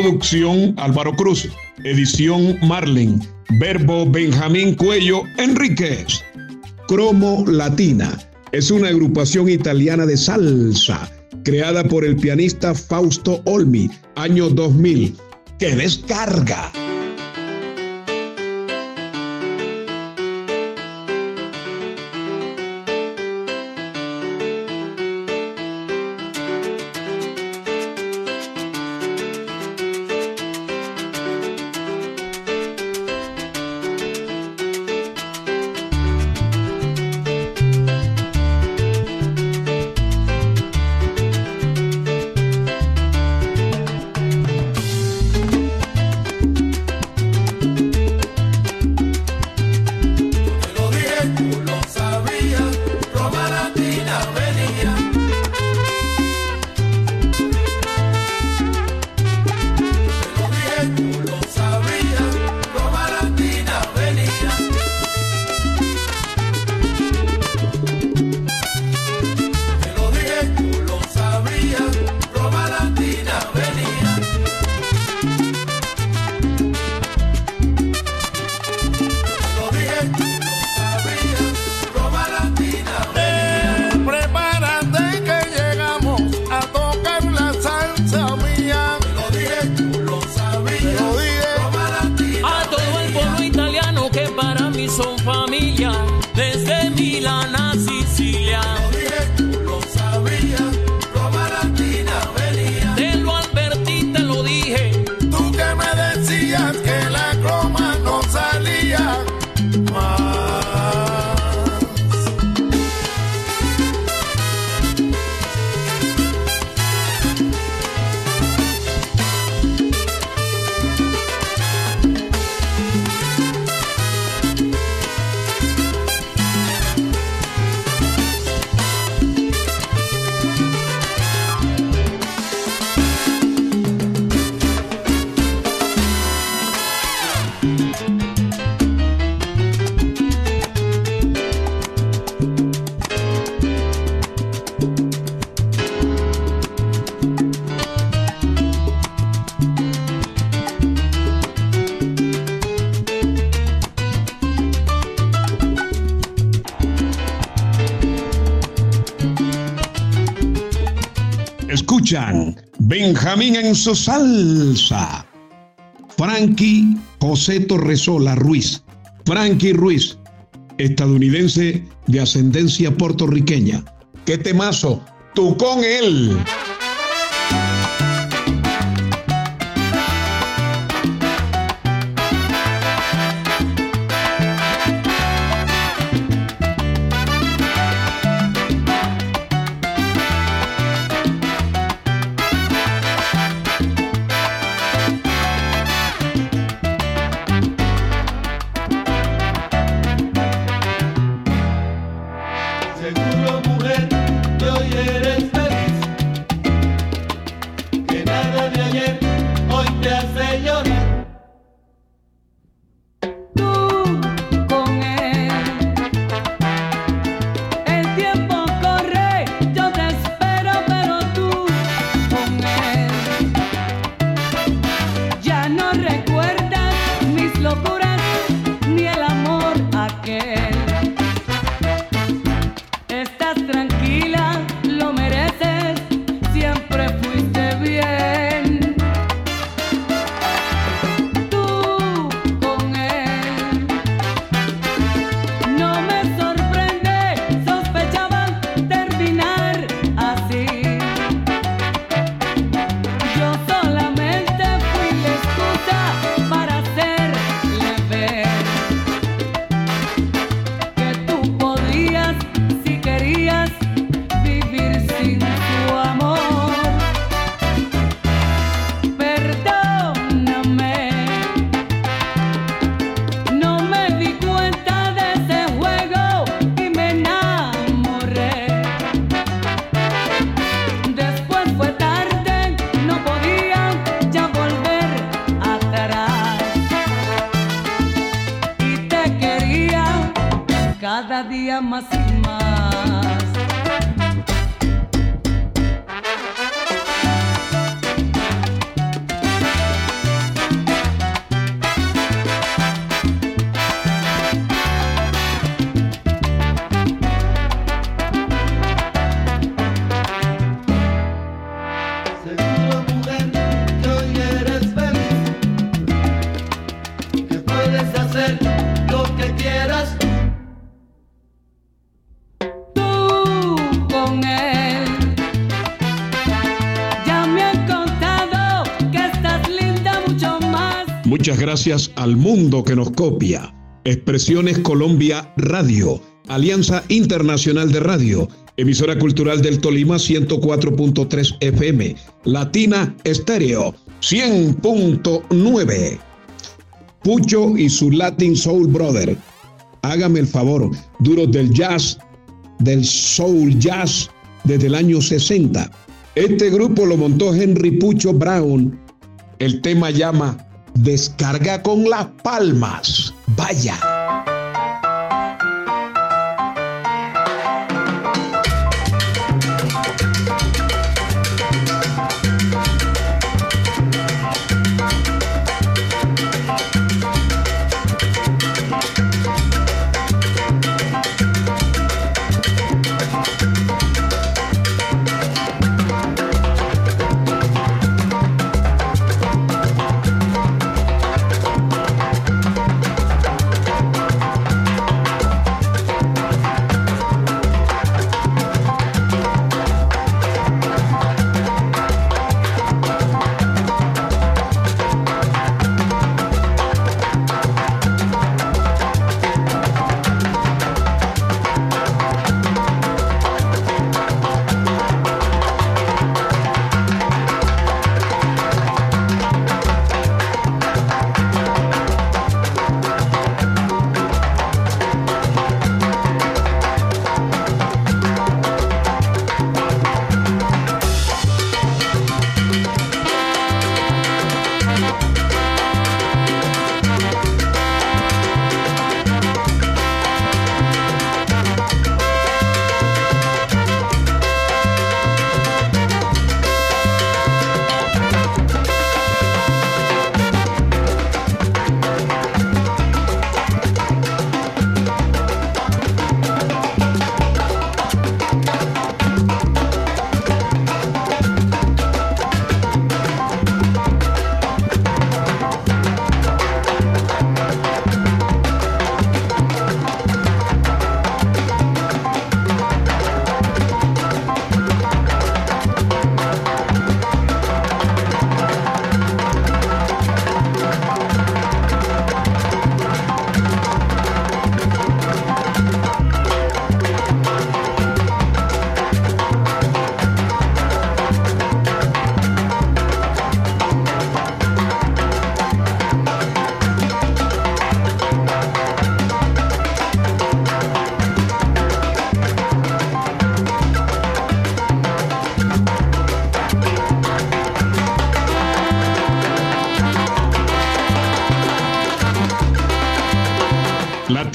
Producción Álvaro Cruz. Edición Marlin. Verbo Benjamín Cuello Enríquez. Cromo Latina. Es una agrupación italiana de salsa creada por el pianista Fausto Olmi, año 2000. ¡Que descarga! Benjamín en su salsa. Frankie José Torresola Ruiz. Frankie Ruiz, estadounidense de ascendencia puertorriqueña. ¿Qué temazo? Tú con él. Para Muchas gracias al mundo que nos copia. Expresiones Colombia Radio, Alianza Internacional de Radio, emisora cultural del Tolima 104.3 FM, Latina Estéreo 100.9. Pucho y su Latin Soul Brother. Hágame el favor, duros del jazz, del soul jazz desde el año 60. Este grupo lo montó Henry Pucho Brown. El tema llama Descarga con las palmas. Vaya.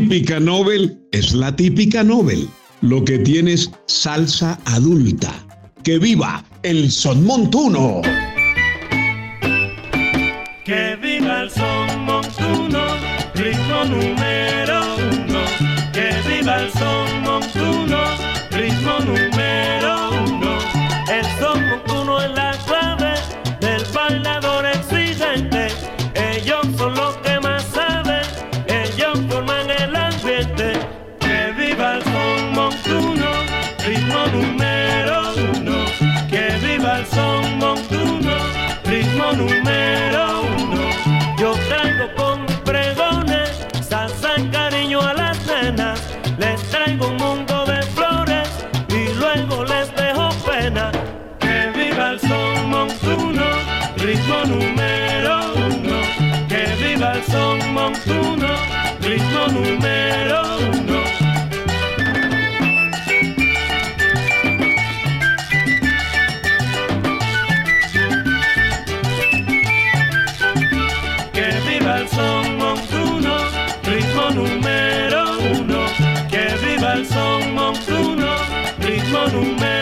Típica Nobel es la típica Nobel. Lo que tienes salsa adulta. ¡Que viva el son montuno! Que viva el son montuno, número número uno. Yo traigo con pregones, salsa cariño a las nenas. Les traigo un mundo de flores y luego les dejo pena. Que viva el son montuno, ritmo número uno. Que viva el son montuno, ritmo número uno. Ritmo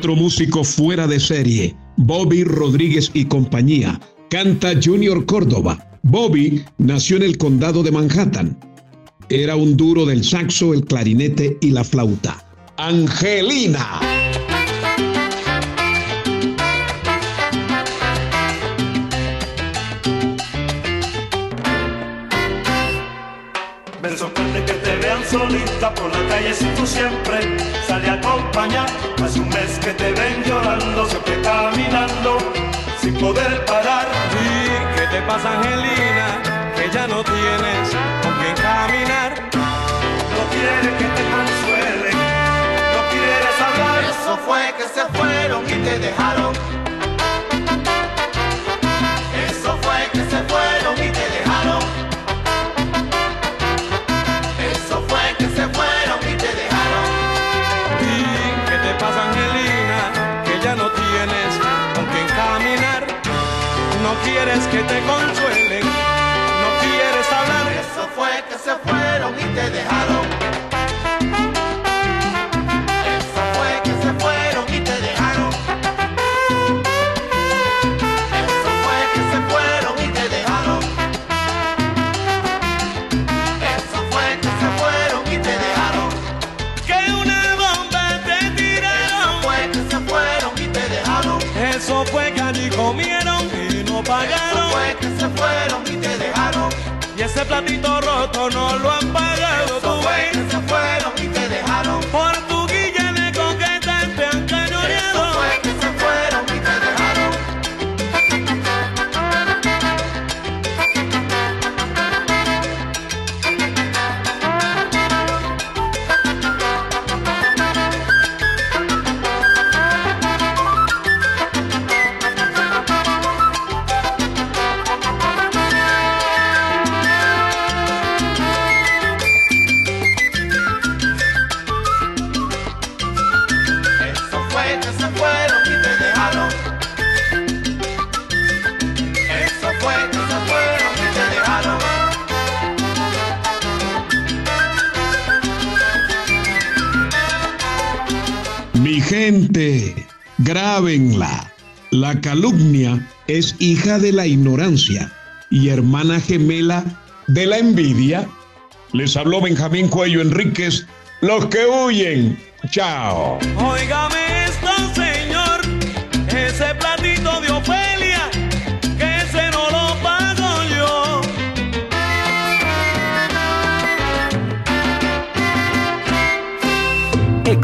Otro músico fuera de serie, Bobby Rodríguez y compañía, canta Junior Córdoba. Bobby nació en el condado de Manhattan. Era un duro del saxo, el clarinete y la flauta. Angelina. Solita por la calle si tú siempre sales a acompañar. Hace un mes que te ven llorando, siempre caminando, sin poder parar. ¿Y qué te pasa, Angelina? Que ya no tienes con quién caminar. No quiere que te consuelen, no quieres hablar. Eso fue que se fueron y te dejaron. No lo Grábenla. La calumnia es hija de la ignorancia y hermana gemela de la envidia. Les habló Benjamín Cuello Enríquez, los que huyen. Chao. Óigame